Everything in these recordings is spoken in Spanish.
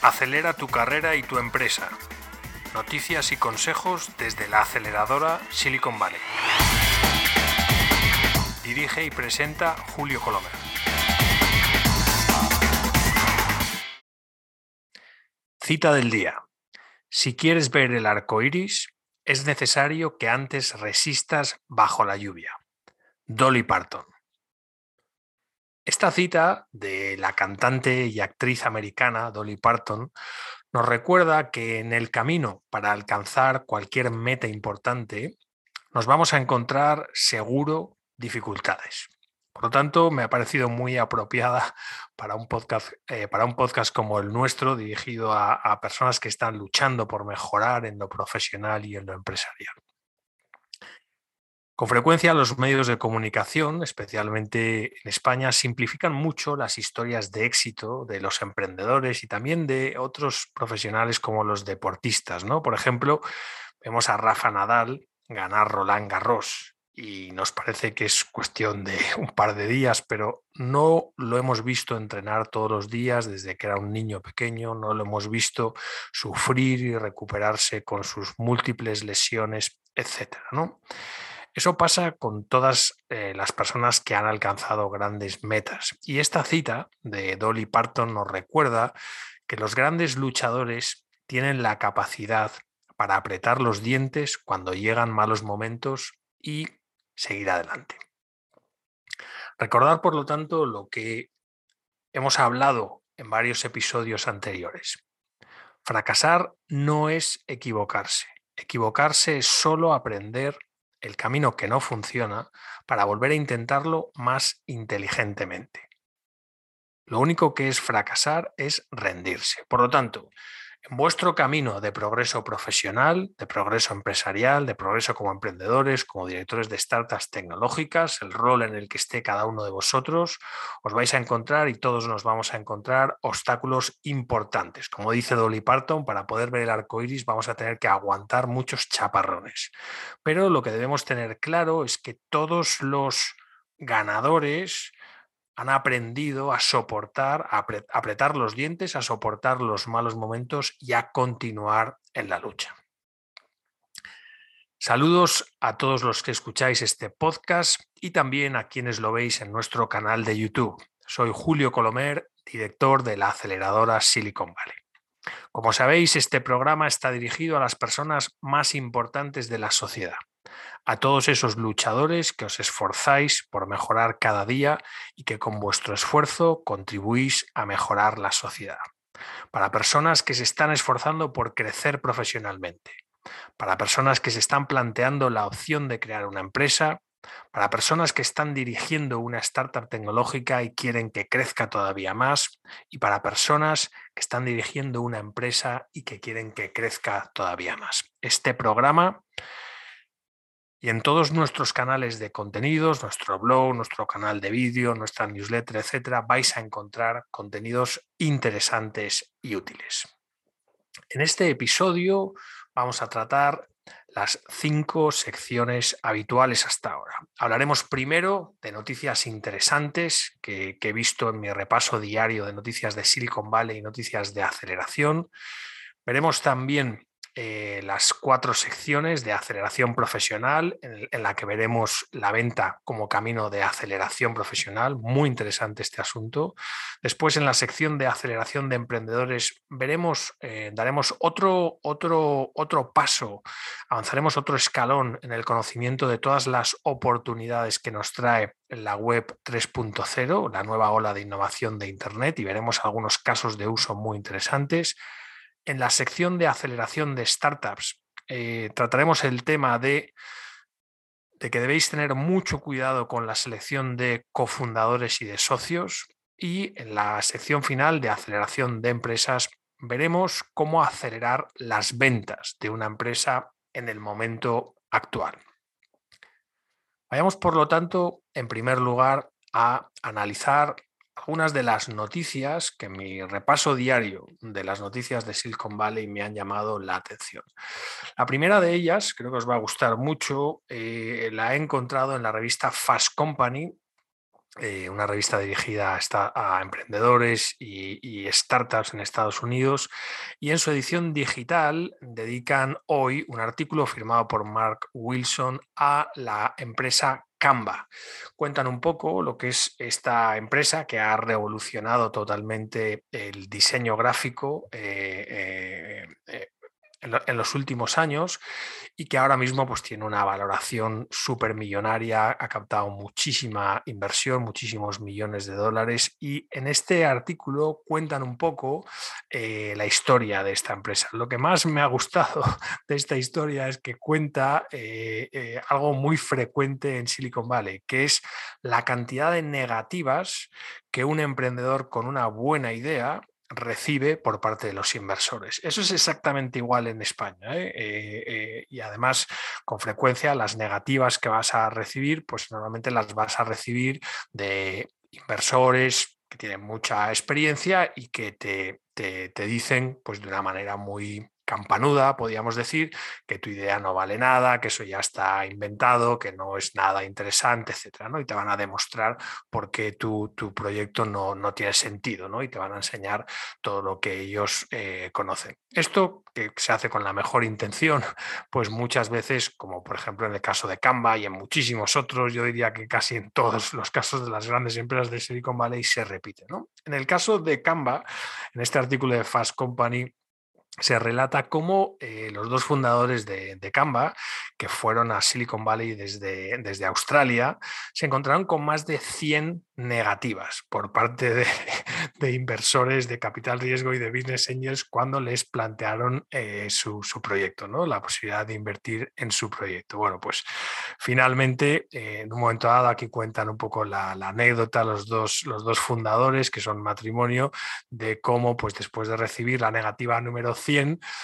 Acelera tu carrera y tu empresa. Noticias y consejos desde la aceleradora Silicon Valley. Dirige y presenta Julio Colomer. Cita del día. Si quieres ver el arco iris, es necesario que antes resistas bajo la lluvia. Dolly Parton. Esta cita de la cantante y actriz americana Dolly Parton nos recuerda que en el camino para alcanzar cualquier meta importante nos vamos a encontrar seguro dificultades. Por lo tanto, me ha parecido muy apropiada para un podcast, eh, para un podcast como el nuestro, dirigido a personas que están luchando por mejorar en lo profesional y en lo empresarial. Con frecuencia los medios de comunicación, especialmente en España, simplifican mucho las historias de éxito de los emprendedores y también de otros profesionales como los deportistas. ¿no? Por ejemplo, vemos a Rafa Nadal ganar Roland Garros y nos parece que es cuestión de un par de días, pero no lo hemos visto entrenar todos los días desde que era un niño pequeño, no lo hemos visto sufrir y recuperarse con sus múltiples lesiones, etcétera, ¿no? Eso pasa con todas eh, las personas que han alcanzado grandes metas. Y esta cita de Dolly Parton nos recuerda que los grandes luchadores tienen la capacidad para apretar los dientes cuando llegan malos momentos y seguir adelante. Recordar, por lo tanto, lo que hemos hablado en varios episodios anteriores. Fracasar no es equivocarse. Equivocarse es solo aprender el camino que no funciona para volver a intentarlo más inteligentemente. Lo único que es fracasar es rendirse. Por lo tanto, en vuestro camino de progreso profesional, de progreso empresarial, de progreso como emprendedores, como directores de startups tecnológicas, el rol en el que esté cada uno de vosotros, os vais a encontrar y todos nos vamos a encontrar obstáculos importantes. Como dice Dolly Parton, para poder ver el arco iris vamos a tener que aguantar muchos chaparrones. Pero lo que debemos tener claro es que todos los ganadores han aprendido a soportar, a apretar los dientes, a soportar los malos momentos y a continuar en la lucha. Saludos a todos los que escucháis este podcast y también a quienes lo veis en nuestro canal de YouTube. Soy Julio Colomer, director de la aceleradora Silicon Valley. Como sabéis, este programa está dirigido a las personas más importantes de la sociedad a todos esos luchadores que os esforzáis por mejorar cada día y que con vuestro esfuerzo contribuís a mejorar la sociedad. Para personas que se están esforzando por crecer profesionalmente. Para personas que se están planteando la opción de crear una empresa. Para personas que están dirigiendo una startup tecnológica y quieren que crezca todavía más. Y para personas que están dirigiendo una empresa y que quieren que crezca todavía más. Este programa y en todos nuestros canales de contenidos, nuestro blog, nuestro canal de vídeo, nuestra newsletter, etcétera, vais a encontrar contenidos interesantes y útiles. En este episodio vamos a tratar las cinco secciones habituales hasta ahora. Hablaremos primero de noticias interesantes que, que he visto en mi repaso diario de noticias de Silicon Valley y noticias de aceleración. Veremos también eh, las cuatro secciones de aceleración profesional, en, la que veremos la venta como camino de aceleración profesional. Muy interesante este asunto. Después, en la sección de aceleración de emprendedores, veremos, eh, daremos otro, otro, otro paso, avanzaremos otro escalón en el conocimiento de todas las oportunidades que nos trae la web 3.0, la nueva ola de innovación de Internet, y veremos algunos casos de uso muy interesantes en la sección de aceleración de startups eh, trataremos el tema de, de que debéis tener mucho cuidado con la selección de cofundadores y de socios. Y en la sección final de aceleración de empresas veremos cómo acelerar las ventas de una empresa en el momento actual. Vayamos, por lo tanto, en primer lugar, a analizar algunas de las noticias que mi repaso diario de las noticias de Silicon Valley me han llamado la atención. La primera de ellas, creo que os va a gustar mucho, eh, la he encontrado en la revista Fast Company, eh, una revista dirigida a, emprendedores y, startups en Estados Unidos, y en su edición digital dedican hoy un artículo firmado por Mark Wilson a la empresa Canva. Cuentan un poco lo que es esta empresa que ha revolucionado totalmente el diseño gráfico eh, eh, en, los últimos años y que ahora mismo pues, tiene una valoración súper millonaria, ha captado muchísima inversión, muchísimos millones de dólares y en este artículo cuentan un poco eh, la historia de esta empresa. Lo que más me ha gustado de esta historia es que cuenta eh, eh, algo muy frecuente en Silicon Valley, que es la cantidad de negativas que un emprendedor con una buena idea recibe por parte de los inversores. Eso es exactamente igual en España. ¿eh? Eh, eh, y además, con frecuencia, las negativas que vas a recibir, pues normalmente las vas a recibir de inversores que tienen mucha experiencia y que te, te, te dicen pues, de una manera muy campanuda, podríamos decir, que tu idea no vale nada, que eso ya está inventado, que no es nada interesante, etcétera, ¿no? Y te van a demostrar por qué tu, tu proyecto no, no, tiene sentido, ¿no? Y te van a enseñar todo lo que ellos eh, conocen. Esto que se hace con la mejor intención, pues muchas veces, como por ejemplo en el caso de Canva y en muchísimos otros, yo diría que casi en todos los casos de las grandes empresas de Silicon Valley se repite, ¿no? En el caso de Canva, en este artículo de Fast Company, se relata cómo eh, los dos fundadores de, de, Canva, que fueron a Silicon Valley desde, desde Australia, se encontraron con más de 100 negativas por parte de, inversores de capital riesgo y de business angels cuando les plantearon eh, su, proyecto, ¿no? la posibilidad de invertir en su proyecto. Bueno, pues finalmente, eh, en un momento dado, aquí cuentan un poco la, anécdota los dos, los dos fundadores, que son matrimonio, de cómo pues, después de recibir la negativa número 100,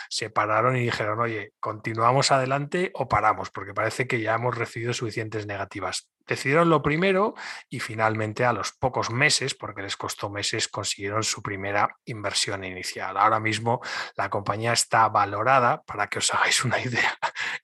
se pararon y dijeron, oye, ¿continuamos adelante o paramos? Porque parece que ya hemos recibido suficientes negativas decidieron lo primero y finalmente a los pocos meses, porque les costó meses, consiguieron su primera inversión inicial. Ahora mismo la compañía está valorada, para que os hagáis una idea,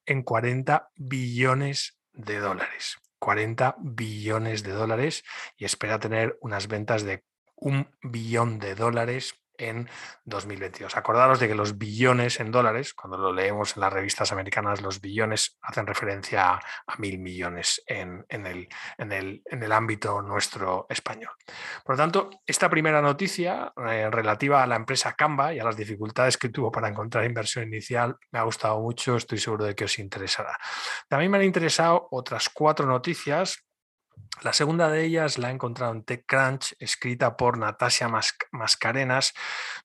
en 40 billones de dólares. 40 billones de dólares y espera tener unas ventas de un billón de dólares en 2022. Acordaros de que los billones en dólares, cuando lo leemos en las revistas americanas, los billones hacen referencia a, mil millones en, el, ámbito nuestro español. Por lo tanto, esta primera noticia eh, relativa a la empresa Canva y a las dificultades que tuvo para encontrar inversión inicial me ha gustado mucho, estoy seguro de que os interesará. También me han interesado otras cuatro noticias la segunda de ellas la he encontrado en TechCrunch, escrita por Natasia Mascarenas,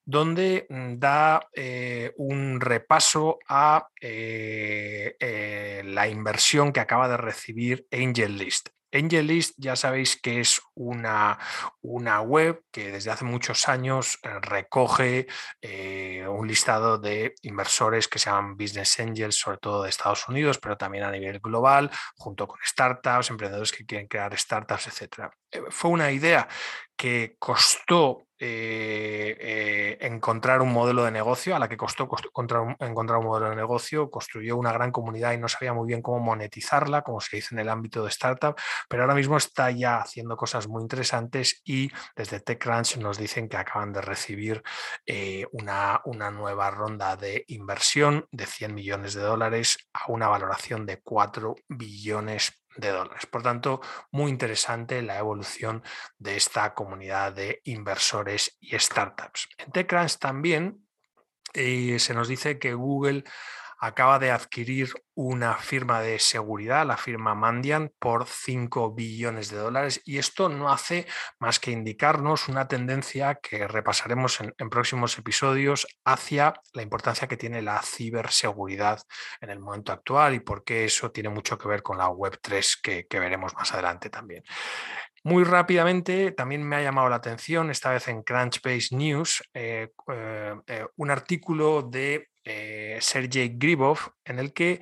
donde mm, da eh, un repaso a eh, eh, la inversión que acaba de recibir AngelList. AngelList ya sabéis que es una, una web que desde hace muchos años eh, recoge eh, un listado de inversores que se llaman Business Angels, sobre todo de Estados Unidos, pero también a nivel global, junto con startups, emprendedores que quieren crear startups, etc. Eh, fue una idea que costó eh, eh, encontrar un modelo de negocio, a la que costó, encontrar, un, modelo de negocio, construyó una gran comunidad y no sabía muy bien cómo monetizarla, como se dice en el ámbito de startup, pero ahora mismo está ya haciendo cosas muy interesantes y desde TechCrunch nos dicen que acaban de recibir eh, una, una nueva ronda de inversión de 100 millones de dólares a una valoración de 4 billones de dólares. Por tanto, muy interesante la evolución de esta comunidad de inversores y startups. En TechCrunch también eh, se nos dice que Google acaba de adquirir una firma de seguridad, la firma Mandian, por 5 billones de dólares. Y esto no hace más que indicarnos una tendencia que repasaremos en, próximos episodios hacia la importancia que tiene la ciberseguridad en el momento actual y por qué eso tiene mucho que ver con la Web3 que, veremos más adelante también. Muy rápidamente, también me ha llamado la atención, esta vez en Crunchbase News, eh, eh, un artículo de eh, Sergey Gribov, en el que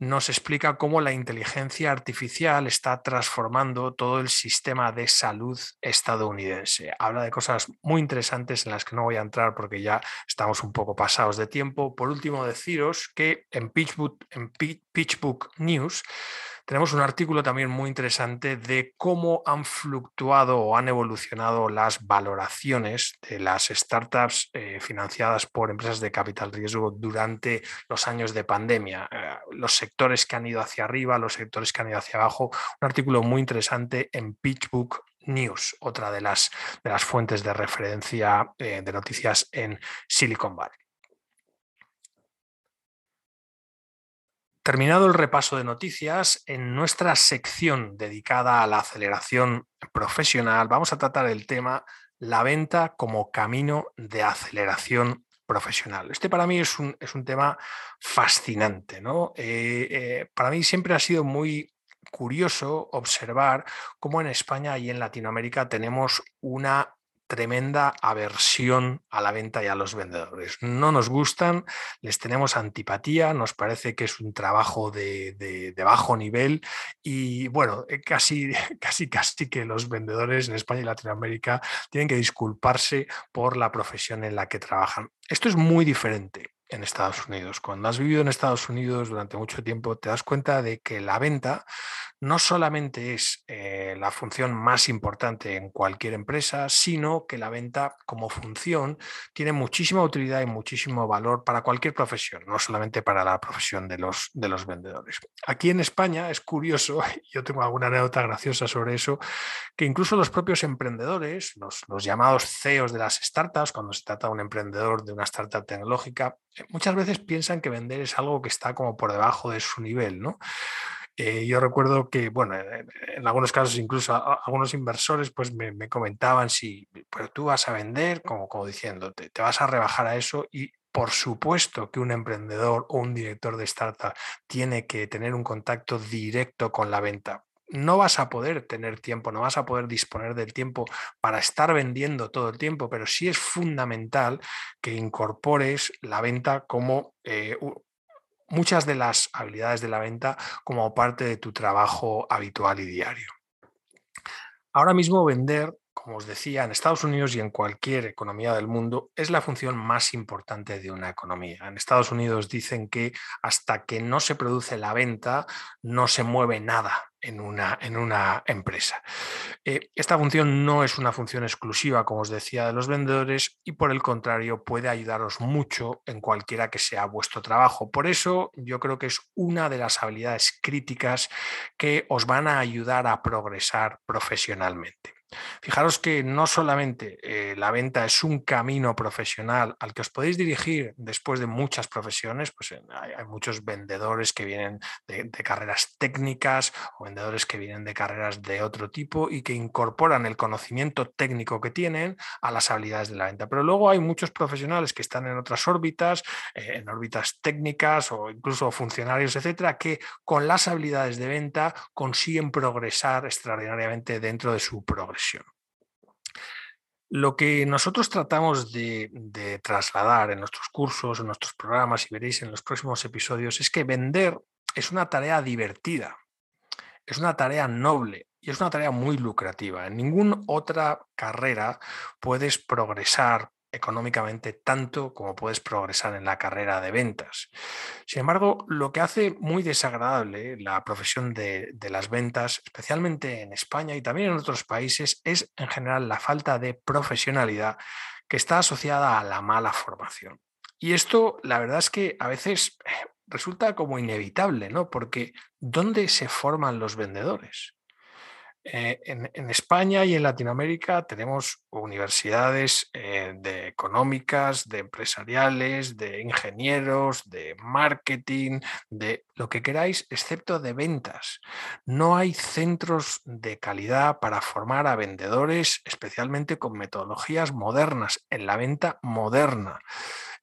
nos explica cómo la inteligencia artificial está transformando todo el sistema de salud estadounidense. Habla de cosas muy interesantes en las que no voy a entrar porque ya estamos un poco pasados de tiempo. Por último, deciros que en PitchBook News tenemos un artículo también muy interesante de cómo han fluctuado o han evolucionado las valoraciones de las startups eh, financiadas por empresas de capital riesgo durante los años de pandemia. Eh, los sectores que han ido hacia arriba, los sectores que han ido hacia abajo. Un artículo muy interesante en PitchBook News, otra de las, de las fuentes de referencia eh, de noticias en Silicon Valley. Terminado el repaso de noticias, en nuestra sección dedicada a la aceleración profesional vamos a tratar el tema la venta como camino de aceleración profesional. Este para mí es un, es un tema fascinante. ¿no? Eh, eh, para mí siempre ha sido muy curioso observar cómo en España y en Latinoamérica tenemos una tremenda aversión a la venta y a los vendedores. No nos gustan, les tenemos antipatía, nos parece que es un trabajo de, bajo nivel y bueno, eh, casi, casi, casi que los vendedores en España y Latinoamérica tienen que disculparse por la profesión en la que trabajan. Esto es muy diferente en Estados Unidos. Cuando has vivido en Estados Unidos durante mucho tiempo, te das cuenta de que la venta no solamente es eh, la función más importante en cualquier empresa, sino que la venta como función tiene muchísima utilidad y muchísimo valor para cualquier profesión, no solamente para la profesión de los, de los vendedores. Aquí en España es curioso, yo tengo alguna anécdota graciosa sobre eso, que incluso los propios emprendedores, los, los llamados CEOs de las startups, cuando se trata de un emprendedor de una startup tecnológica, muchas veces piensan que vender es algo que está como por debajo de su nivel, ¿no? Eh, yo recuerdo que, bueno, en, algunos casos incluso algunos inversores pues me, comentaban si, pero tú vas a vender, como, como diciéndote, te vas a rebajar a eso y por supuesto que un emprendedor o un director de startup tiene que tener un contacto directo con la venta. No vas a poder tener tiempo, no vas a poder disponer del tiempo para estar vendiendo todo el tiempo, pero sí es fundamental que incorpores la venta como eh, muchas de las habilidades de la venta como parte de tu trabajo habitual y diario. Ahora mismo vender, como os decía, en Estados Unidos y en cualquier economía del mundo es la función más importante de una economía. En Estados Unidos dicen que hasta que no se produce la venta no se mueve nada en una, en una empresa. Eh, esta función no es una función exclusiva, como os decía, de los vendedores y por el contrario puede ayudaros mucho en cualquiera que sea vuestro trabajo. Por eso yo creo que es una de las habilidades críticas que os van a ayudar a progresar profesionalmente. Fijaros que no solamente eh, la venta es un camino profesional al que os podéis dirigir después de muchas profesiones, pues hay, muchos vendedores que vienen de, carreras técnicas o vendedores que vienen de carreras de otro tipo y que incorporan el conocimiento técnico que tienen a las habilidades de la venta. Pero luego hay muchos profesionales que están en otras órbitas, eh, en órbitas técnicas o incluso funcionarios, etcétera, que con las habilidades de venta consiguen progresar extraordinariamente dentro de su Lo que nosotros tratamos de, trasladar en nuestros cursos, en nuestros programas, y veréis en los próximos episodios, es que vender es una tarea divertida, es una tarea noble y es una tarea muy lucrativa. En ninguna otra carrera puedes progresar económicamente tanto como puedes progresar en la carrera de ventas. Sin embargo, lo que hace muy desagradable la profesión de, las ventas, especialmente en España y también en otros países, es en general la falta de profesionalidad que está asociada a la mala formación. Y esto, la verdad es que a veces eh, resulta como inevitable, ¿no? Porque ¿dónde se forman los vendedores? Eh, en, España y en Latinoamérica tenemos universidades eh, de económicas, de empresariales, de ingenieros, de marketing, de lo que queráis, excepto de ventas. No hay centros de calidad para formar a vendedores, especialmente con metodologías modernas, en la venta moderna.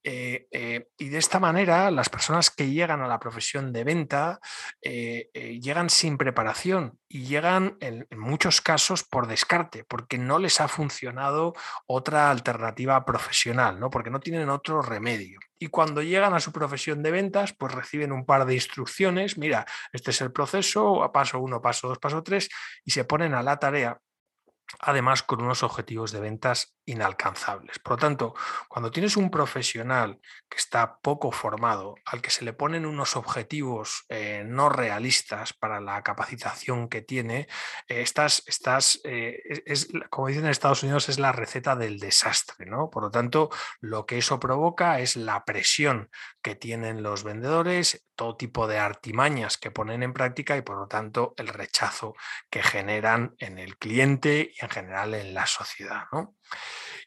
Eh, eh, y de esta manera, las personas que llegan a la profesión de venta eh, llegan sin preparación y llegan en, muchos casos por descarte, porque no les ha funcionado otra alternativa profesional, ¿no? porque no tienen otro remedio. Y cuando llegan a su profesión de ventas, pues reciben un par de instrucciones, mira, este es el proceso, paso uno, paso dos, paso tres, y se ponen a la tarea además con unos objetivos de ventas inalcanzables. Por lo tanto, cuando tienes un profesional que está poco formado, al que se le ponen unos objetivos eh, no realistas para la capacitación que tiene, eh, estás, estás eh, es, como dicen en Estados Unidos, es la receta del desastre. ¿no? Por lo tanto, lo que eso provoca es la presión que tienen los vendedores, todo tipo de artimañas que ponen en práctica y por lo tanto el rechazo que generan en el cliente en general en la sociedad.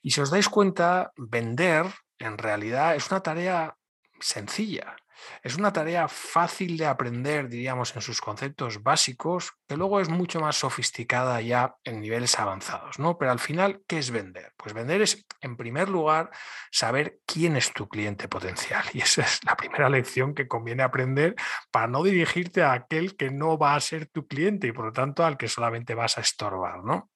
Y si os dais cuenta, vender en realidad es una tarea sencilla. Es una tarea fácil de aprender, diríamos, en sus conceptos básicos, que luego es mucho más sofisticada ya en niveles avanzados, ¿no? Pero al final, ¿qué es vender? Pues vender es, en primer lugar, saber quién es tu cliente potencial. Y esa es la primera lección que conviene aprender para no dirigirte a aquel que no va a ser tu cliente y por lo tanto al que solamente vas a estorbar, ¿no?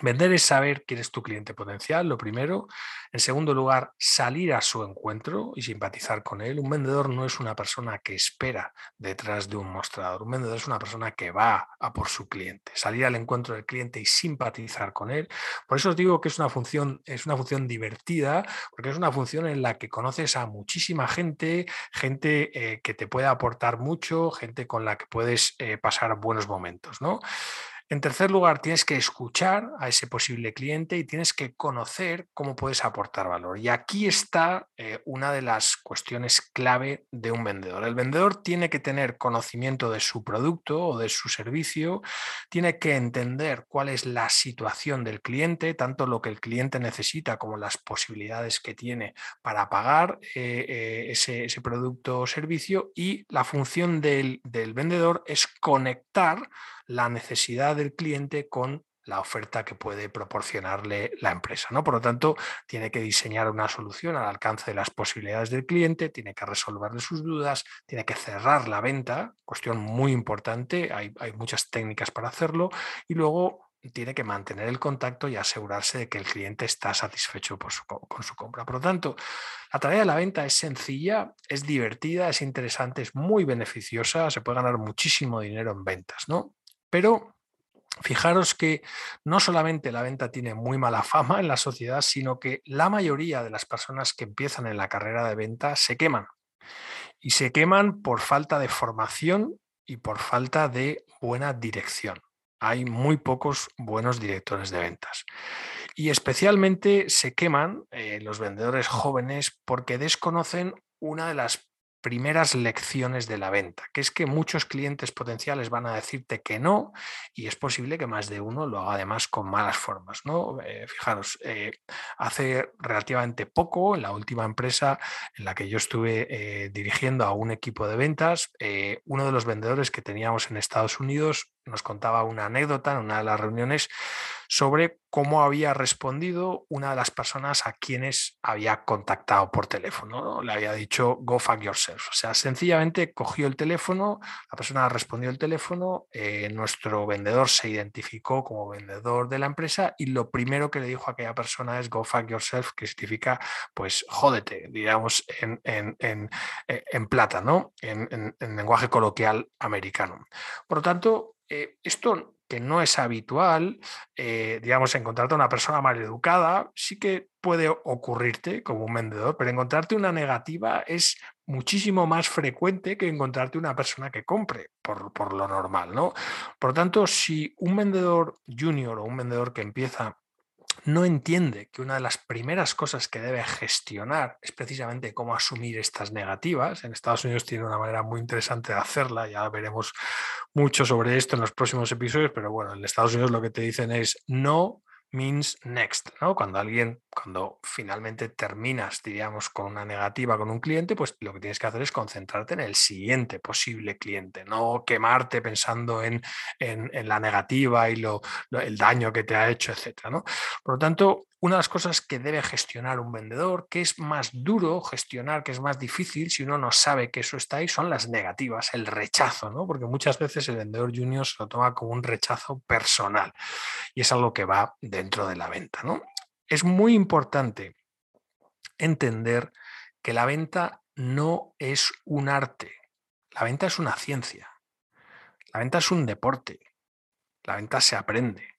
Vender es saber quién es tu cliente potencial, lo primero. En segundo lugar, salir a su encuentro y simpatizar con él. Un vendedor no es una persona que espera detrás de un mostrador. Un vendedor es una persona que va a por su cliente. Salir al encuentro del cliente y simpatizar con él. Por eso os digo que es una función, es una función divertida, porque es una función en la que conoces a muchísima gente, gente eh, que te puede aportar mucho, gente con la que puedes eh, pasar buenos momentos, ¿no? En tercer lugar, tienes que escuchar a ese posible cliente y tienes que conocer cómo puedes aportar valor. Y aquí está eh, una de las cuestiones clave de un vendedor. El vendedor tiene que tener conocimiento de su producto o de su servicio, tiene que entender cuál es la situación del cliente, tanto lo que el cliente necesita como las posibilidades que tiene para pagar eh, eh, ese, producto o servicio y la función del, del vendedor es conectar la necesidad del cliente con la oferta que puede proporcionarle la empresa. ¿no? Por lo tanto, tiene que diseñar una solución al alcance de las posibilidades del cliente, tiene que resolverle sus dudas, tiene que cerrar la venta, cuestión muy importante, hay, hay muchas técnicas para hacerlo, y luego tiene que mantener el contacto y asegurarse de que el cliente está satisfecho con su compra. Por lo tanto, la tarea de la venta es sencilla, es divertida, es interesante, es muy beneficiosa, se puede ganar muchísimo dinero en ventas, ¿no? Pero fijaros que no solamente la venta tiene muy mala fama en la sociedad, sino que la mayoría de las personas que empiezan en la carrera de venta se queman. Y se queman por falta de formación y por falta de buena dirección. Hay muy pocos buenos directores de ventas. Y especialmente se queman eh, los vendedores jóvenes porque desconocen una de las primeras lecciones de la venta, que es que muchos clientes potenciales van a decirte que no y es posible que más de uno lo haga además con malas formas. ¿no? Eh, fijaros, eh, hace relativamente poco, en la última empresa en la que yo estuve eh, dirigiendo a un equipo de ventas, uno de los vendedores que teníamos en Estados Unidos nos contaba una anécdota en una de las reuniones sobre cómo había respondido una de las personas a quienes había contactado por teléfono. Le había dicho, go fuck yourself. O sea, sencillamente cogió el teléfono, la persona respondió el teléfono, eh, nuestro vendedor se identificó como vendedor de la empresa y lo primero que le dijo a aquella persona es go fuck yourself, que significa, pues, jódete, digamos, en, en, en, eh, plata, ¿no? En, lenguaje coloquial americano. Por lo tanto, eh, esto no es habitual, eh, digamos, encontrarte una persona mal educada, sí que puede ocurrirte como un vendedor, pero encontrarte una negativa es muchísimo más frecuente que encontrarte una persona que compre, por, por lo normal, ¿no? Por tanto, si un vendedor junior o un vendedor que empieza no entiende que una de las primeras cosas que debe gestionar es precisamente cómo asumir estas negativas. En Estados Unidos tiene una manera muy interesante de hacerla, ya veremos mucho sobre esto en los próximos episodios, pero bueno, en Estados Unidos lo que te dicen es no means next, ¿no? Cuando alguien, cuando finalmente terminas, diríamos, con una negativa con un cliente, pues lo que tienes que hacer es concentrarte en el siguiente posible cliente, no quemarte pensando en, en, la negativa y lo, el daño que te ha hecho, etcétera, ¿no? Por lo tanto, una de las cosas que debe gestionar un vendedor, que es más duro gestionar, que es más difícil si uno no sabe que eso está ahí, son las negativas, el rechazo, ¿no? Porque muchas veces el vendedor junior se lo toma como un rechazo personal y es algo que va dentro de la venta, ¿no? Es muy importante entender que la venta no es un arte, la venta es una ciencia, la venta es un deporte, la venta se aprende.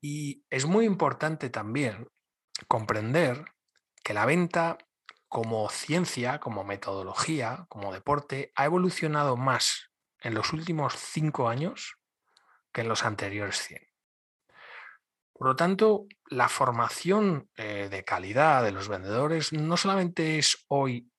Y es muy importante también comprender que la venta como ciencia, como metodología, como deporte, ha evolucionado más en los últimos cinco años que en los anteriores 100. Por lo tanto, la formación eh, de calidad de los vendedores no solamente es hoy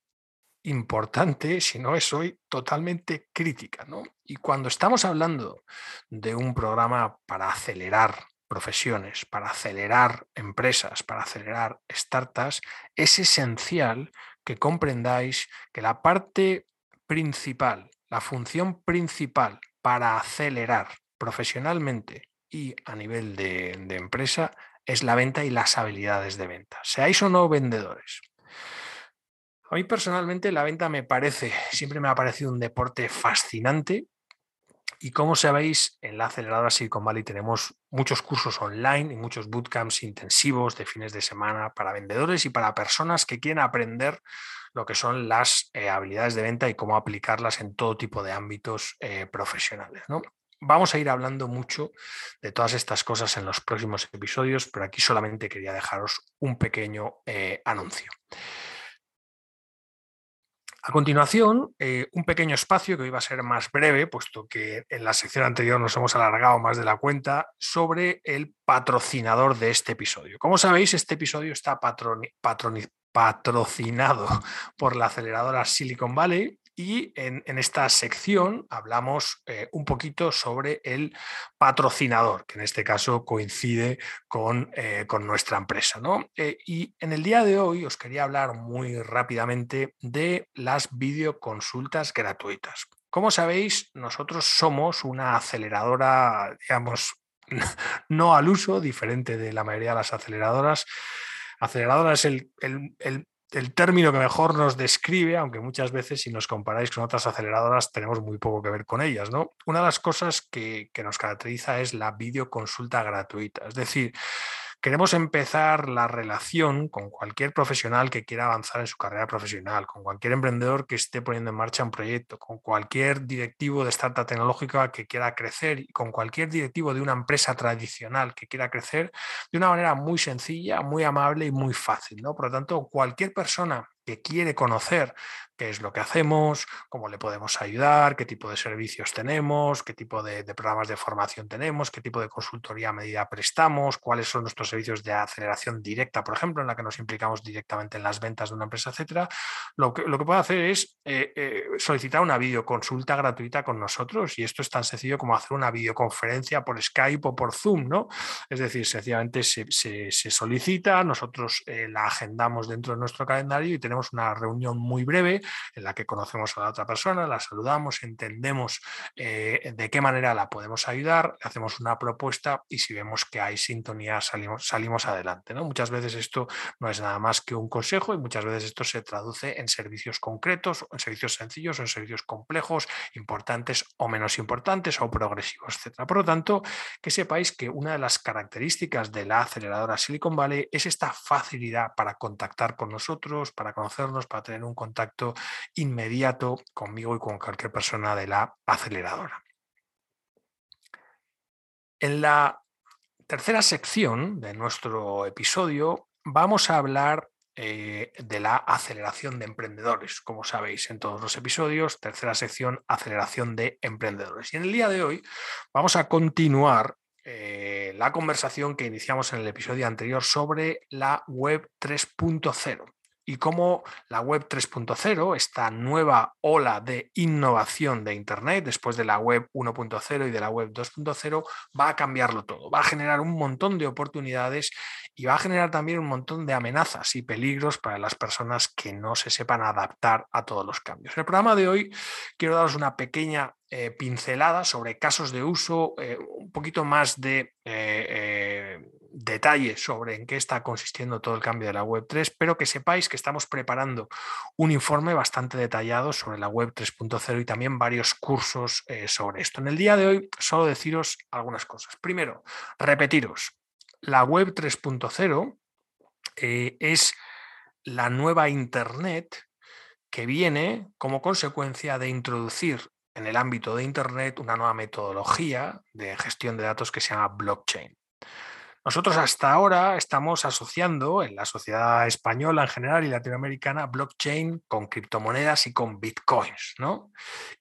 importante, sino es hoy totalmente crítica. Y cuando estamos hablando de un programa para acelerar profesiones, para acelerar empresas, para acelerar startups, es esencial que comprendáis que la parte principal, la función principal para acelerar profesionalmente y a nivel de, empresa es la venta y las habilidades de venta, seáis o no vendedores. A mí personalmente la venta me parece, siempre me ha parecido un deporte fascinante y como sabéis, en la aceleradora Silicon Valley tenemos muchos cursos online y muchos bootcamps intensivos de fines de semana para vendedores y para personas que quieren aprender lo que son las eh, habilidades de venta y cómo aplicarlas en todo tipo de ámbitos eh, profesionales. ¿no? Vamos a ir hablando mucho de todas estas cosas en los próximos episodios, pero aquí solamente quería dejaros un pequeño eh, anuncio. A continuación, eh, un pequeño espacio que hoy va a ser más breve, puesto que en la sección anterior nos hemos alargado más de la cuenta, sobre el patrocinador de este episodio. Como sabéis, este episodio está patrocinado por la aceleradora Silicon Valley y en, esta sección hablamos eh, un poquito sobre el patrocinador, que en este caso coincide con, eh, con nuestra empresa. ¿no? Eh, y en el día de hoy os quería hablar muy rápidamente de las videoconsultas gratuitas. Como sabéis, nosotros somos una aceleradora, digamos, no al uso, diferente de la mayoría de las aceleradoras. Aceleradora es el, el el término que mejor nos describe, aunque muchas veces si nos comparáis con otras aceleradoras tenemos muy poco que ver con ellas. ¿no? Una de las cosas que, que nos caracteriza es la videoconsulta gratuita. Es decir, Queremos empezar la relación con cualquier profesional que quiera avanzar en su carrera profesional, con cualquier emprendedor que esté poniendo en marcha un proyecto, con cualquier directivo de startup tecnológica que quiera crecer y con cualquier directivo de una empresa tradicional que quiera crecer de una manera muy sencilla, muy amable y muy fácil. ¿no? Por lo tanto, cualquier persona que quiere conocer qué es lo que hacemos, cómo le podemos ayudar, qué tipo de servicios tenemos, qué tipo de, programas de formación tenemos, qué tipo de consultoría a medida prestamos, cuáles son nuestros servicios de aceleración directa, por ejemplo, en la que nos implicamos directamente en las ventas de una empresa, etcétera. Lo que, lo que puede hacer es eh, eh, solicitar una videoconsulta gratuita con nosotros y esto es tan sencillo como hacer una videoconferencia por Skype o por Zoom, ¿no? Es decir, sencillamente se, solicita, nosotros eh, la agendamos dentro de nuestro calendario y tenemos una reunión muy breve en la que conocemos a la otra persona, la saludamos, entendemos eh, de qué manera la podemos ayudar, le hacemos una propuesta y si vemos que hay sintonía salimos, adelante. ¿no? Muchas veces esto no es nada más que un consejo y muchas veces esto se traduce en servicios concretos, en servicios sencillos, en servicios complejos, importantes o menos importantes o progresivos, etc. Por lo tanto, que sepáis que una de las características de la aceleradora Silicon Valley es esta facilidad para contactar con nosotros, para conocernos, para tener un contacto inmediato conmigo y con cualquier persona de la aceleradora. En la tercera sección de nuestro episodio vamos a hablar eh, de la aceleración de emprendedores, como sabéis en todos los episodios, tercera sección, aceleración de emprendedores. Y en el día de hoy vamos a continuar eh, la conversación que iniciamos en el episodio anterior sobre la web 3.0 y cómo la web 3.0, esta nueva ola de innovación de Internet después de la web 1.0 y de la web 2.0, va a cambiarlo todo, va a generar un montón de oportunidades y va a generar también un montón de amenazas y peligros para las personas que no se sepan adaptar a todos los cambios. En el programa de hoy quiero daros una pequeña eh, pincelada sobre casos de uso, eh, un poquito más de, eh, detalle sobre en qué está consistiendo todo el cambio de la Web 3, pero que sepáis que estamos preparando un informe bastante detallado sobre la Web 3.0 y también varios cursos eh, sobre esto. En el día de hoy solo deciros algunas cosas. Primero, repetiros, la Web 3.0 eh, es la nueva Internet que viene como consecuencia de introducir en el ámbito de Internet una nueva metodología de gestión de datos que se llama blockchain. Nosotros hasta ahora estamos asociando en la sociedad española en general y latinoamericana blockchain con criptomonedas y con bitcoins, ¿no?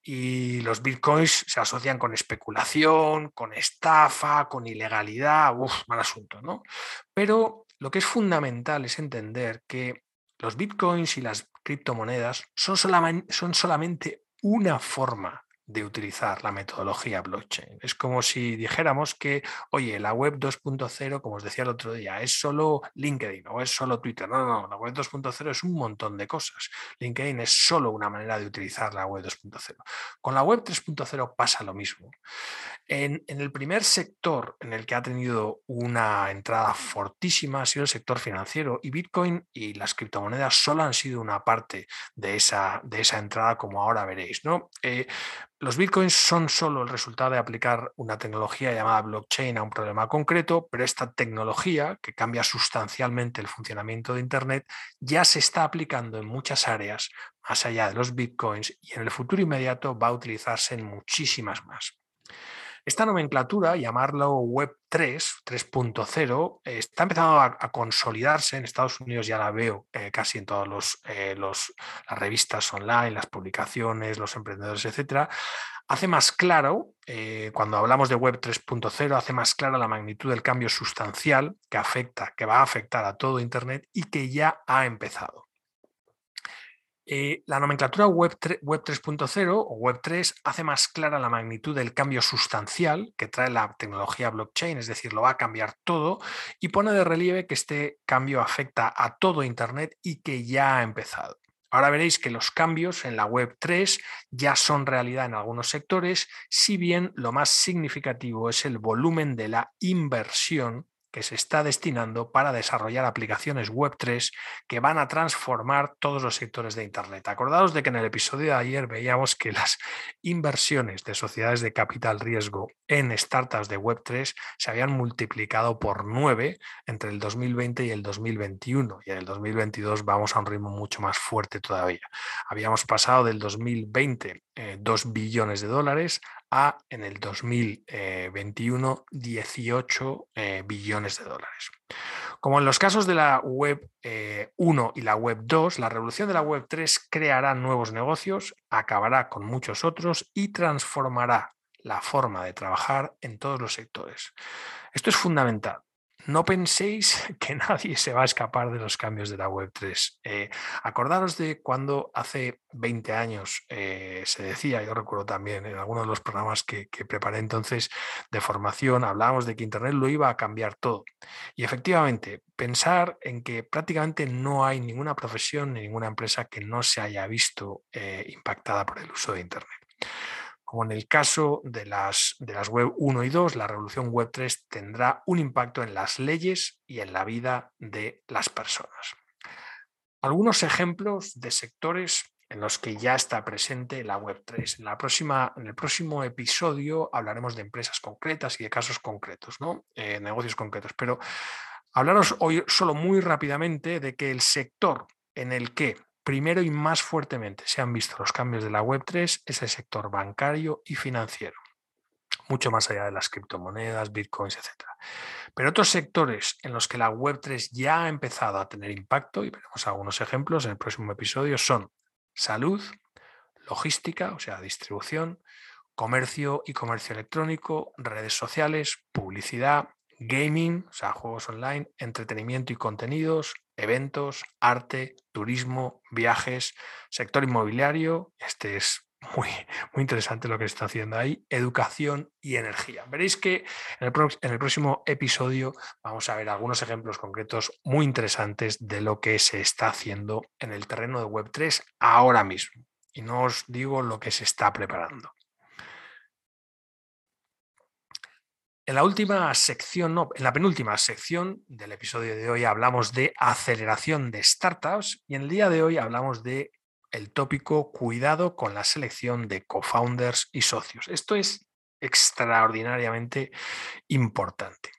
Y los bitcoins se asocian con especulación, con estafa, con ilegalidad, uff, mal asunto, ¿no? Pero lo que es fundamental es entender que los bitcoins y las criptomonedas son, son solamente una forma de utilizar la metodología blockchain. Es como si dijéramos que, oye, la web 2.0, como os decía el otro día, es solo LinkedIn o es solo Twitter. No, no, la web 2.0 es un montón de cosas. LinkedIn es solo una manera de utilizar la web 2.0. Con la web 3.0 pasa lo mismo. En, en, el primer sector en el que ha tenido una entrada fortísima ha sido el sector financiero y Bitcoin y las criptomonedas solo han sido una parte de esa, de esa entrada, como ahora veréis. ¿no? Eh, los bitcoins son solo el resultado de aplicar una tecnología llamada blockchain a un problema concreto, pero esta tecnología, que cambia sustancialmente el funcionamiento de Internet, ya se está aplicando en muchas áreas más allá de los bitcoins y en el futuro inmediato va a utilizarse en muchísimas más. Esta nomenclatura, llamarlo Web 3, 3.0, está empezando a, consolidarse. En Estados Unidos ya la veo eh, casi en todas eh, las revistas online, las publicaciones, los emprendedores, etcétera. Hace más claro, eh, cuando hablamos de Web 3.0, hace más clara la magnitud del cambio sustancial que afecta, que va a afectar a todo Internet y que ya ha empezado. Eh, la nomenclatura Web, 3.0 o Web 3 hace más clara la magnitud del cambio sustancial que trae la tecnología blockchain, es decir, lo va a cambiar todo y pone de relieve que este cambio afecta a todo Internet y que ya ha empezado. Ahora veréis que los cambios en la Web 3 ya son realidad en algunos sectores, si bien lo más significativo es el volumen de la inversión que se está destinando para desarrollar aplicaciones Web3 que van a transformar todos los sectores de Internet. Acordaos de que en el episodio de ayer veíamos que las inversiones de sociedades de capital riesgo en startups de Web3 se habían multiplicado por 9 entre el 2020 y el 2021 y en el 2022 vamos a un ritmo mucho más fuerte todavía. Habíamos pasado del 2020 2 eh, billones de dólares a en el 2021 18 eh, billones de dólares. Como en los casos de la Web 1 eh, y la Web 2, la revolución de la Web 3 creará nuevos negocios, acabará con muchos otros y transformará la forma de trabajar en todos los sectores. Esto es fundamental no penséis que nadie se va a escapar de los cambios de la Web3. Eh, acordaros de cuando hace 20 años eh, se decía, yo recuerdo también en algunos de los programas que, preparé entonces de formación, hablábamos de que Internet lo iba a cambiar todo. Y efectivamente, pensar en que prácticamente no hay ninguna profesión ni ninguna empresa que no se haya visto eh, impactada por el uso de Internet. Como en el caso de las, de las Web 1 y 2, la revolución Web 3 tendrá un impacto en las leyes y en la vida de las personas. Algunos ejemplos de sectores en los que ya está presente la Web 3. En, la próxima, en el próximo episodio hablaremos de empresas concretas y de casos concretos, ¿no? Eh, negocios concretos. Pero hablaros hoy solo muy rápidamente de que el sector en el que primero y más fuertemente se han visto los cambios de la Web3 es el sector bancario y financiero, mucho más allá de las criptomonedas, bitcoins, etc. Pero otros sectores en los que la Web3 ya ha empezado a tener impacto, y veremos algunos ejemplos en el próximo episodio, son salud, logística, o sea, distribución, comercio y comercio electrónico, redes sociales, publicidad, gaming, o sea, juegos online, entretenimiento y contenidos, eventos, arte, turismo, viajes, sector inmobiliario, este es muy, muy interesante lo que se está haciendo ahí, educación y energía. Veréis que en el, en el próximo episodio vamos a ver algunos ejemplos concretos muy interesantes de lo que se está haciendo en el terreno de Web3 ahora mismo. Y no os digo lo que se está preparando. En la última sección, no, en la penúltima sección del episodio de hoy hablamos de aceleración de startups y en el día de hoy hablamos de el tópico cuidado con la selección de co-founders y socios. Esto es extraordinariamente importante.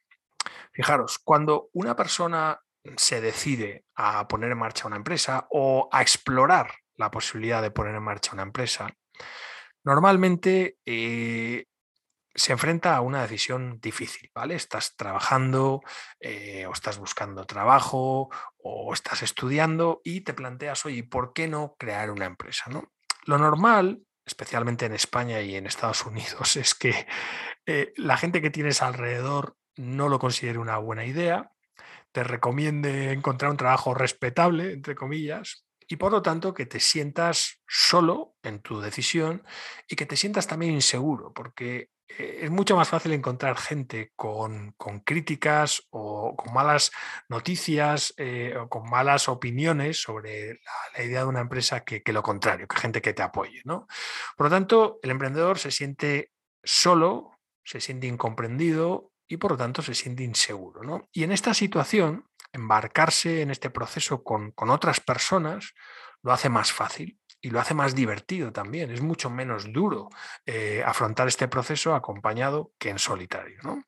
Fijaros, cuando una persona se decide a poner en marcha una empresa o a explorar la posibilidad de poner en marcha una empresa, normalmente eh, se enfrenta a una decisión difícil, ¿vale? Estás trabajando eh, o estás buscando trabajo o estás estudiando y te planteas, oye, ¿por qué no crear una empresa? ¿no? Lo normal, especialmente en España y en Estados Unidos, es que eh, la gente que tienes alrededor no lo considere una buena idea, te recomiende encontrar un trabajo respetable, entre comillas, y por lo tanto que te sientas solo en tu decisión y que te sientas también inseguro, porque eh, es mucho más fácil encontrar gente con, críticas o con malas noticias eh, o con malas opiniones sobre la, idea de una empresa que, lo contrario, que gente que te apoye. ¿no? Por lo tanto, el emprendedor se siente solo, se siente incomprendido y por lo tanto se siente inseguro. ¿no? Y en esta situación, embarcarse en este proceso con, con otras personas lo hace más fácil y lo hace más divertido también. Es mucho menos duro eh, afrontar este proceso acompañado que en solitario. ¿no?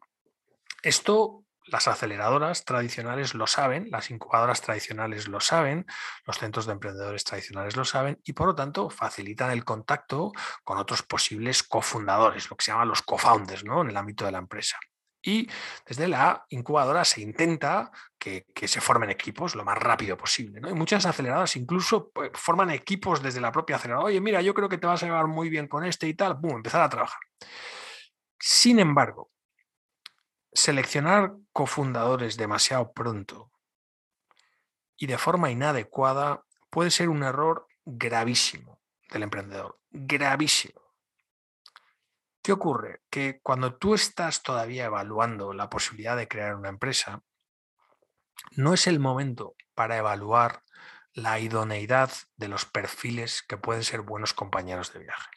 Esto las aceleradoras tradicionales lo saben, las incubadoras tradicionales lo saben, los centros de emprendedores tradicionales lo saben y por lo tanto facilitan el contacto con otros posibles cofundadores, lo que se llama los co-founders ¿no? en el ámbito de la empresa. Y desde la incubadora se intenta que, se formen equipos lo más rápido posible. Y muchas aceleradoras incluso pues, forman equipos desde la propia aceleradora. Oye, mira, yo creo que te vas a llevar muy bien con este y tal. ¡Bum! Empezar a trabajar. Sin embargo, seleccionar cofundadores demasiado pronto y de forma inadecuada puede ser un error gravísimo del emprendedor. Gravísimo. ¿Qué ocurre? Que cuando tú estás todavía evaluando la posibilidad de crear una empresa, no es el momento para evaluar la idoneidad de los perfiles que pueden ser buenos compañeros de viaje.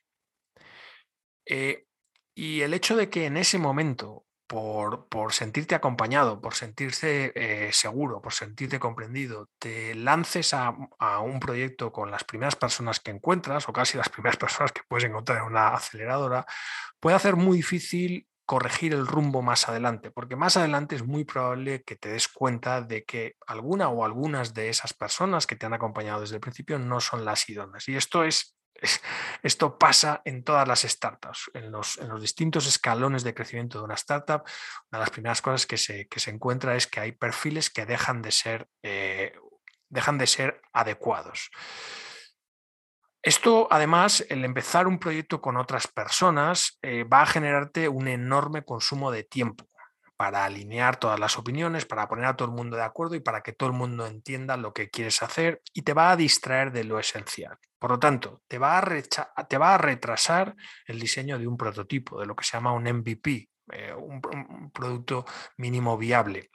Eh, y el hecho de que en ese momento por, sentirte acompañado, por sentirte eh, seguro, por sentirte comprendido, te lances a, un proyecto con las primeras personas que encuentras o casi las primeras personas que puedes encontrar en una aceleradora, puede hacer muy difícil corregir el rumbo más adelante, porque más adelante es muy probable que te des cuenta de que alguna o algunas de esas personas que te han acompañado desde el principio no son las idóneas. Y esto es esto pasa en todas las startups, en los, distintos escalones de crecimiento de una startup. Una de las primeras cosas que se, encuentra es que hay perfiles que dejan de ser, eh, dejan de ser adecuados. Esto, además, el empezar un proyecto con otras personas eh, va a generarte un enorme consumo de tiempo para alinear todas las opiniones, para poner a todo el mundo de acuerdo y para que todo el mundo entienda lo que quieres hacer y te va a distraer de lo esencial. Por lo tanto, te va a, te va a retrasar el diseño de un prototipo, de lo que se llama un MVP, eh, un producto mínimo viable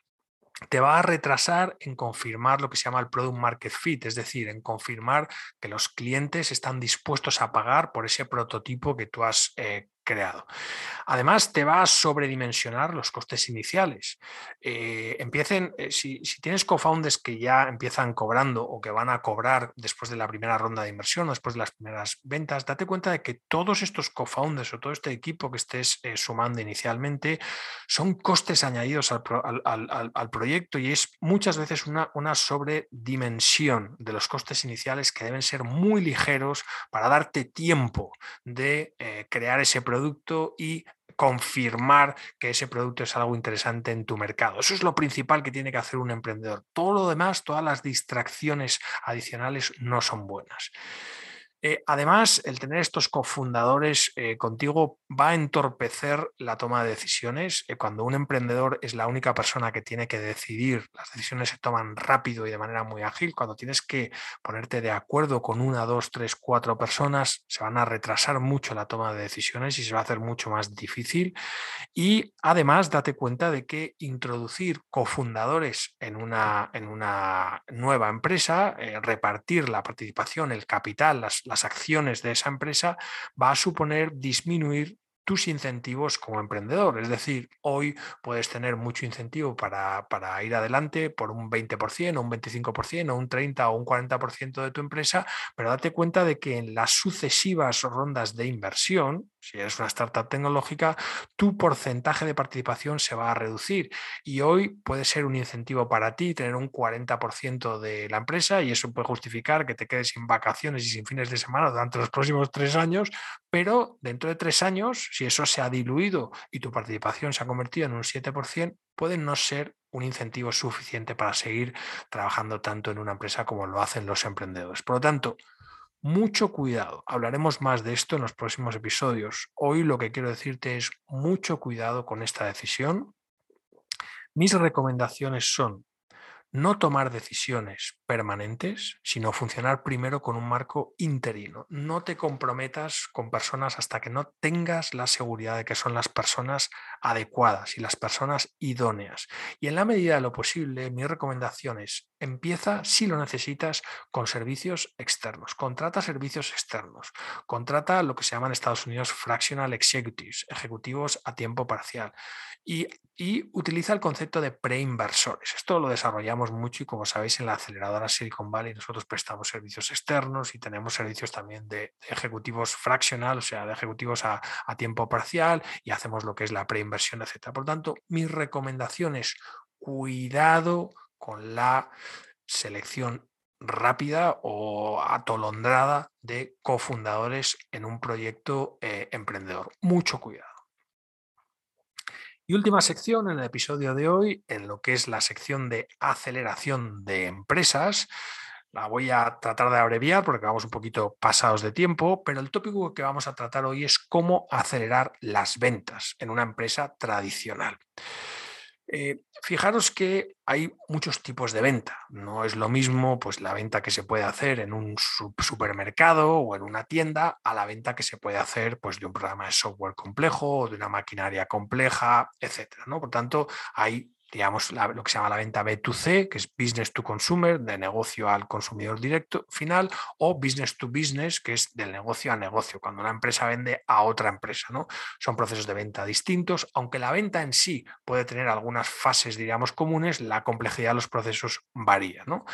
te va a retrasar en confirmar lo que se llama el product market fit, es decir, en confirmar que los clientes están dispuestos a pagar por ese prototipo que tú has eh, creado. Además, te va a sobredimensionar los costes iniciales. Eh, empiecen, eh, si, tienes co-founders que ya empiezan cobrando o que van a cobrar después de la primera ronda de inversión o después de las primeras ventas, date cuenta de que todos estos co-founders o todo este equipo que estés eh, sumando inicialmente son costes añadidos al, proyecto y es muchas veces una, una sobredimensión de los costes iniciales que deben ser muy ligeros para darte tiempo de crear ese producto producto y confirmar que ese producto es algo interesante en tu mercado. Eso es lo principal que tiene que hacer un emprendedor. Todo lo demás, todas las distracciones adicionales no son buenas. Eh, además, el tener estos cofundadores eh, contigo va a entorpecer la toma de decisiones. Eh, cuando un emprendedor es la única persona que tiene que decidir, las decisiones se toman rápido y de manera muy ágil. Cuando tienes que ponerte de acuerdo con una, dos, tres, cuatro personas, se van a retrasar mucho la toma de decisiones y se va a hacer mucho más difícil. Y además, date cuenta de que introducir cofundadores en una, en una nueva empresa, repartir la participación, el capital, las las acciones de esa empresa, va a suponer disminuir tus incentivos como emprendedor. Es decir, hoy puedes tener mucho incentivo para, para ir adelante por un 20% o un 25% o un 30 o un 40% de tu empresa, pero date cuenta de que en las sucesivas rondas de inversión, si eres una startup tecnológica, tu porcentaje de participación se va a reducir y hoy puede ser un incentivo para ti tener un 40% de la empresa y eso puede justificar que te quedes sin vacaciones y sin fines de semana durante los próximos tres años, pero dentro de tres años, si eso se ha diluido y tu participación se ha convertido en un 7%, puede no ser un incentivo suficiente para seguir trabajando tanto en una empresa como lo hacen los emprendedores. Por lo tanto, mucho cuidado. Hablaremos más de esto en los próximos episodios. Hoy lo que quiero decirte es mucho cuidado con esta decisión. Mis recomendaciones son no tomar decisiones permanentes, sino funcionar primero con un marco interino. No te comprometas con personas hasta que no tengas la seguridad de que son las personas adecuadas y las personas idóneas. Y en la medida de lo posible, mi recomendación es empieza, si lo necesitas, con servicios externos. Contrata servicios externos. Contrata lo que se llama en Estados Unidos fractional executives, ejecutivos a tiempo parcial. Y, y utiliza el concepto de preinversores. Esto lo desarrollamos mucho y como sabéis en la aceleradora Silicon Valley nosotros prestamos servicios externos y tenemos servicios también de, ejecutivos fraccional, o sea, de ejecutivos a, tiempo parcial y hacemos lo que es la preinversión, etc. Por tanto, mi recomendación es cuidado con la selección rápida o atolondrada de cofundadores en un proyecto eh, emprendedor. Mucho cuidado. Y última sección en el episodio de hoy, en lo que es la sección de aceleración de empresas. La voy a tratar de abreviar porque vamos un poquito pasados de tiempo, pero el tópico que vamos a tratar hoy es cómo acelerar las ventas en una empresa tradicional. Eh, fijaros que hay muchos tipos de venta. No es lo mismo pues, la venta que se puede hacer en un supermercado o en una tienda a la venta que se puede hacer pues, de un programa de software complejo o de una maquinaria compleja, etc. ¿no? Por tanto, hay digamos, lo que se llama la venta B2C, que es business to consumer, de negocio al consumidor directo final, o business to business, que es del negocio a negocio, cuando una empresa vende a otra empresa. ¿no? Son procesos de venta distintos, aunque la venta en sí puede tener algunas fases, diríamos, comunes, la complejidad de los procesos varía. ¿no?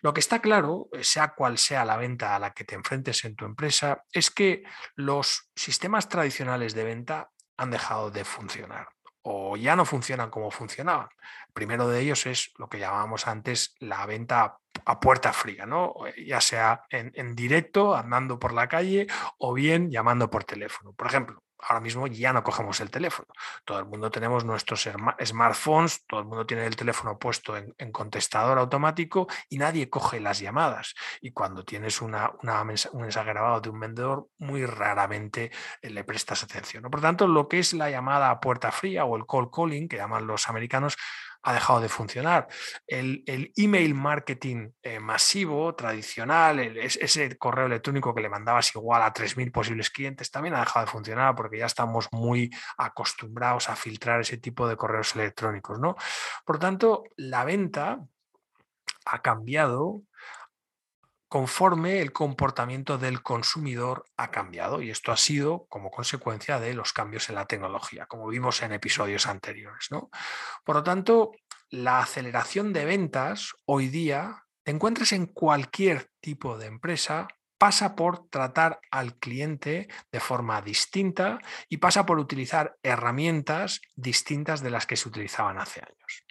Lo que está claro, sea cual sea la venta a la que te enfrentes en tu empresa, es que los sistemas tradicionales de venta han dejado de funcionar o ya no funcionan como funcionaban. Primero de ellos es lo que llamábamos antes la venta a puerta fría, ¿no? ya sea en directo, andando por la calle o bien llamando por teléfono. Por ejemplo, ahora mismo ya no cogemos el teléfono. Todo el mundo tenemos nuestros smartphones, todo el mundo tiene el teléfono puesto en, contestador automático y nadie coge las llamadas. Y cuando tienes una, un mensaje grabado de un vendedor, muy raramente eh, le prestas atención. Por tanto, lo que es la llamada a puerta fría o el call calling, que llaman los americanos, ha dejado de funcionar. El, email marketing eh, masivo, tradicional, ese correo electrónico que le mandabas igual a 3.000 posibles clientes, también ha dejado de funcionar porque ya estamos muy acostumbrados a filtrar ese tipo de correos electrónicos. ¿no? Por tanto, la venta ha cambiado conforme el comportamiento del consumidor ha cambiado y esto ha sido como consecuencia de los cambios en la tecnología, como vimos en episodios anteriores. ¿no? Por lo tanto, la aceleración de ventas hoy día, te encuentres en cualquier tipo de empresa, pasa por tratar al cliente de forma distinta y pasa por utilizar herramientas distintas de las que se utilizaban hace años.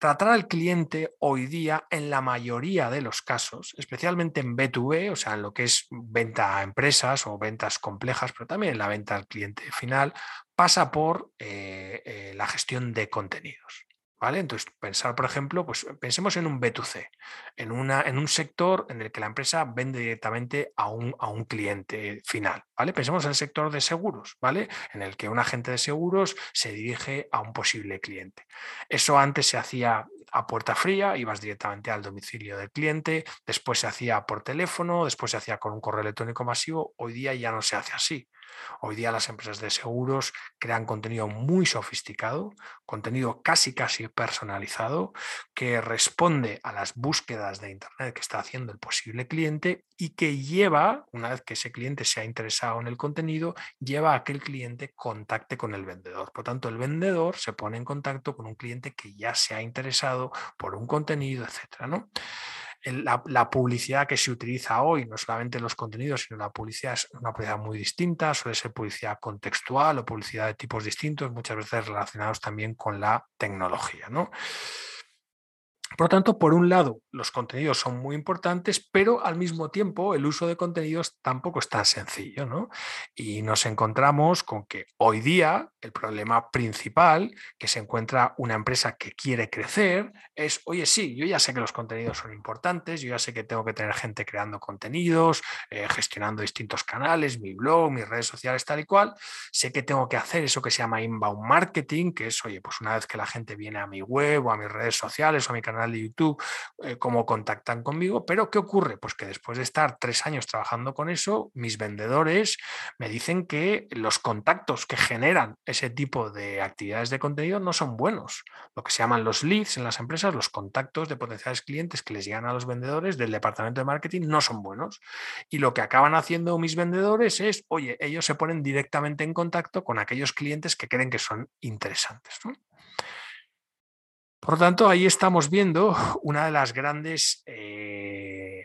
Tratar al cliente hoy día, en la mayoría de los casos, especialmente en B2B, o sea, en lo que es venta a empresas o ventas complejas, pero también en la venta al cliente final, pasa por eh, eh, la gestión de contenidos. ¿Vale? Entonces, pensar, por ejemplo, pues pensemos en un B2C, en, una, en un sector en el que la empresa vende directamente a un, a un cliente final, ¿vale? Pensemos en el sector de seguros, ¿vale? En el que un agente de seguros se dirige a un posible cliente. Eso antes se hacía a puerta fría, ibas directamente al domicilio del cliente, después se hacía por teléfono, después se hacía con un correo electrónico masivo, hoy día ya no se hace así. Hoy día las empresas de seguros crean contenido muy sofisticado, contenido casi casi personalizado, que responde a las búsquedas de Internet que está haciendo el posible cliente y que lleva, una vez que ese cliente se ha interesado en el contenido, lleva a que el cliente contacte con el vendedor. Por tanto, el vendedor se pone en contacto con un cliente que ya se ha interesado por un contenido, etcétera, ¿no? La, publicidad que se utiliza hoy, no solamente los contenidos, sino la publicidad es una publicidad muy distinta, suele ser publicidad contextual o publicidad de tipos distintos, muchas veces relacionados también con la tecnología. ¿no? Por lo tanto, por un lado, los contenidos son muy importantes, pero al mismo tiempo el uso de contenidos tampoco es tan sencillo, ¿no? Y nos encontramos con que hoy día el problema principal que se encuentra una empresa que quiere crecer es, oye, sí, yo ya sé que los contenidos son importantes, yo ya sé que tengo que tener gente creando contenidos, eh, gestionando distintos canales, mi blog, mis redes sociales, tal y cual, sé que tengo que hacer eso que se llama inbound marketing, que es, oye, pues una vez que la gente viene a mi web o a mis redes sociales o a mi canal, de YouTube, eh, cómo contactan conmigo, pero ¿qué ocurre? Pues que después de estar tres años trabajando con eso, mis vendedores me dicen que los contactos que generan ese tipo de actividades de contenido no son buenos. Lo que se llaman los leads en las empresas, los contactos de potenciales clientes que les llegan a los vendedores del departamento de marketing no son buenos. Y lo que acaban haciendo mis vendedores es, oye, ellos se ponen directamente en contacto con aquellos clientes que creen que son interesantes. Por lo tanto, ahí estamos viendo de grandes, eh,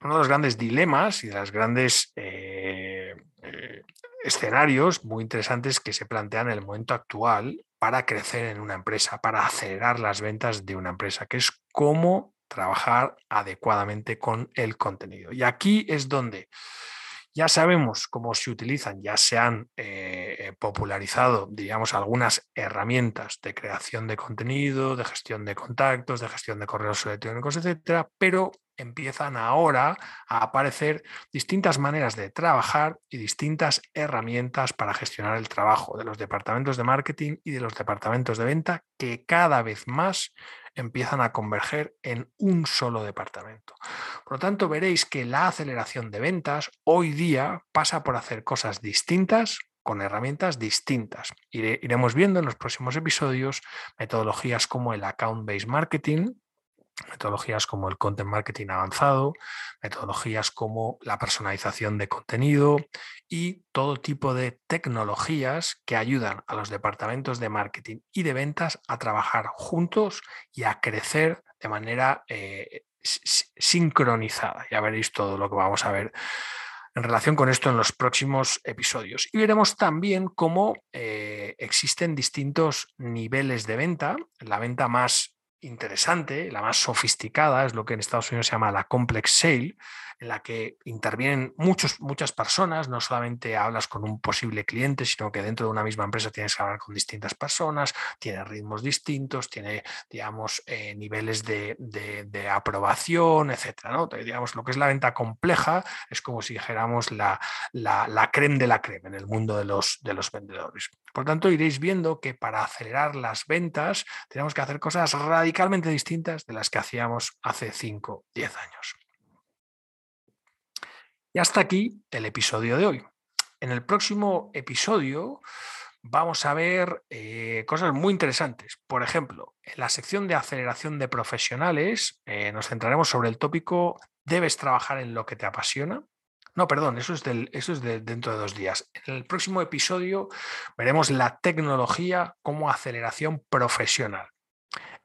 uno de los grandes dilemas y de los grandes eh, eh, escenarios muy interesantes que se plantean en el momento actual para crecer en una empresa, para acelerar las ventas de una empresa, que es cómo trabajar adecuadamente con el contenido. Y aquí es donde ya sabemos cómo se utilizan, ya se han popularizado, digamos, algunas herramientas de creación de contenido, de gestión de contactos, de gestión de correos electrónicos, etcétera, pero empiezan ahora a aparecer distintas maneras de trabajar y distintas herramientas para gestionar el trabajo de los departamentos de marketing y de los departamentos de venta que cada vez más empiezan a converger en un solo departamento. Por lo tanto, veréis que la aceleración de ventas hoy día pasa por hacer cosas distintas con herramientas distintas. iremos viendo en los próximos episodios metodologías como el account-based marketing, metodologías como el content marketing avanzado, metodologías como la personalización de contenido y todo tipo de tecnologías que ayudan a los departamentos de marketing y de ventas a trabajar juntos y a crecer de manera eh, sincronizada. Ya veréis todo lo que vamos a ver en relación con esto en los próximos episodios. Y veremos también cómo eh, existen distintos niveles de venta. La venta más interesante, la más sofisticada, es lo que en Estados Unidos se llama la complex sale, en la que intervienen muchos, muchas personas, no solamente hablas con un posible cliente, sino que dentro de una misma empresa tienes que hablar con distintas personas, tiene ritmos distintos, tiene, digamos, eh, niveles de, aprobación, etcétera. ¿no? Digamos, lo que es la venta compleja es como si dijéramos la, la, la creme de la creme en el mundo de los, de los vendedores. Por tanto, iréis viendo que para acelerar las ventas tenemos que hacer cosas radicalmente distintas de las que hacíamos hace 5, 10 años. Y hasta aquí el episodio de hoy. En el próximo episodio vamos a ver eh, cosas muy interesantes. Por ejemplo, en la sección de aceleración de profesionales eh, nos centraremos sobre el tópico ¿debes trabajar en lo que te apasiona? No, perdón, eso es, eso es de dentro de dos días. En el próximo episodio veremos la tecnología como aceleración profesional.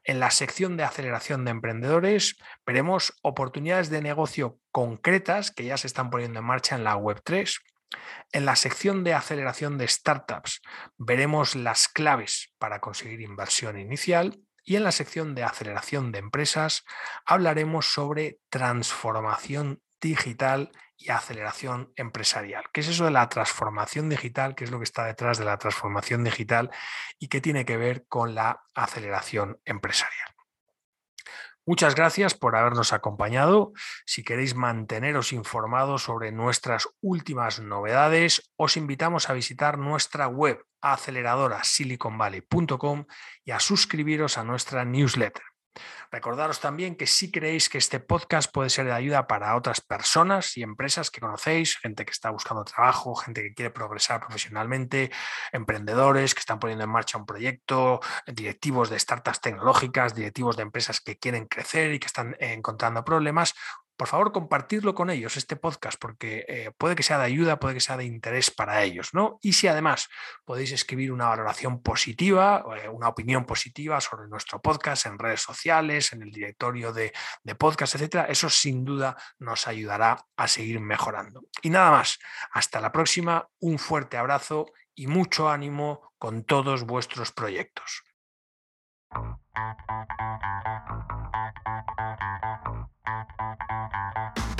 En la sección de aceleración de emprendedores veremos oportunidades de negocio concretas que ya se están poniendo en marcha en la Web3. En la sección de aceleración de startups veremos las claves para conseguir inversión inicial y en la sección de aceleración de empresas hablaremos sobre transformación digital y aceleración empresarial. ¿Qué es eso de la transformación digital? ¿Qué es lo que está detrás de la transformación digital y qué tiene que ver con la aceleración empresarial? Muchas gracias por habernos acompañado. Si queréis manteneros informados sobre nuestras últimas novedades, os invitamos a visitar nuestra web aceleradorasiliconvalley.com y a suscribiros a nuestra newsletter. Recordaros también que si creéis que este podcast puede ser de ayuda para otras personas y empresas que conocéis, gente que está buscando trabajo, gente que quiere progresar profesionalmente, emprendedores que están poniendo en marcha un proyecto, directivos de startups tecnológicas, directivos de empresas que quieren crecer y que están encontrando problemas, por favor, compartirlo con ellos, este podcast, porque eh, puede que sea de ayuda, puede que sea de interés para ellos, ¿no? Y si además podéis escribir una valoración positiva, eh, una opinión positiva sobre nuestro podcast en redes sociales, en el directorio de, de podcast, etcétera, eso sin duda nos ayudará a seguir mejorando. Y nada más, hasta la próxima, un fuerte abrazo y mucho ánimo con todos vuestros proyectos. Thank you.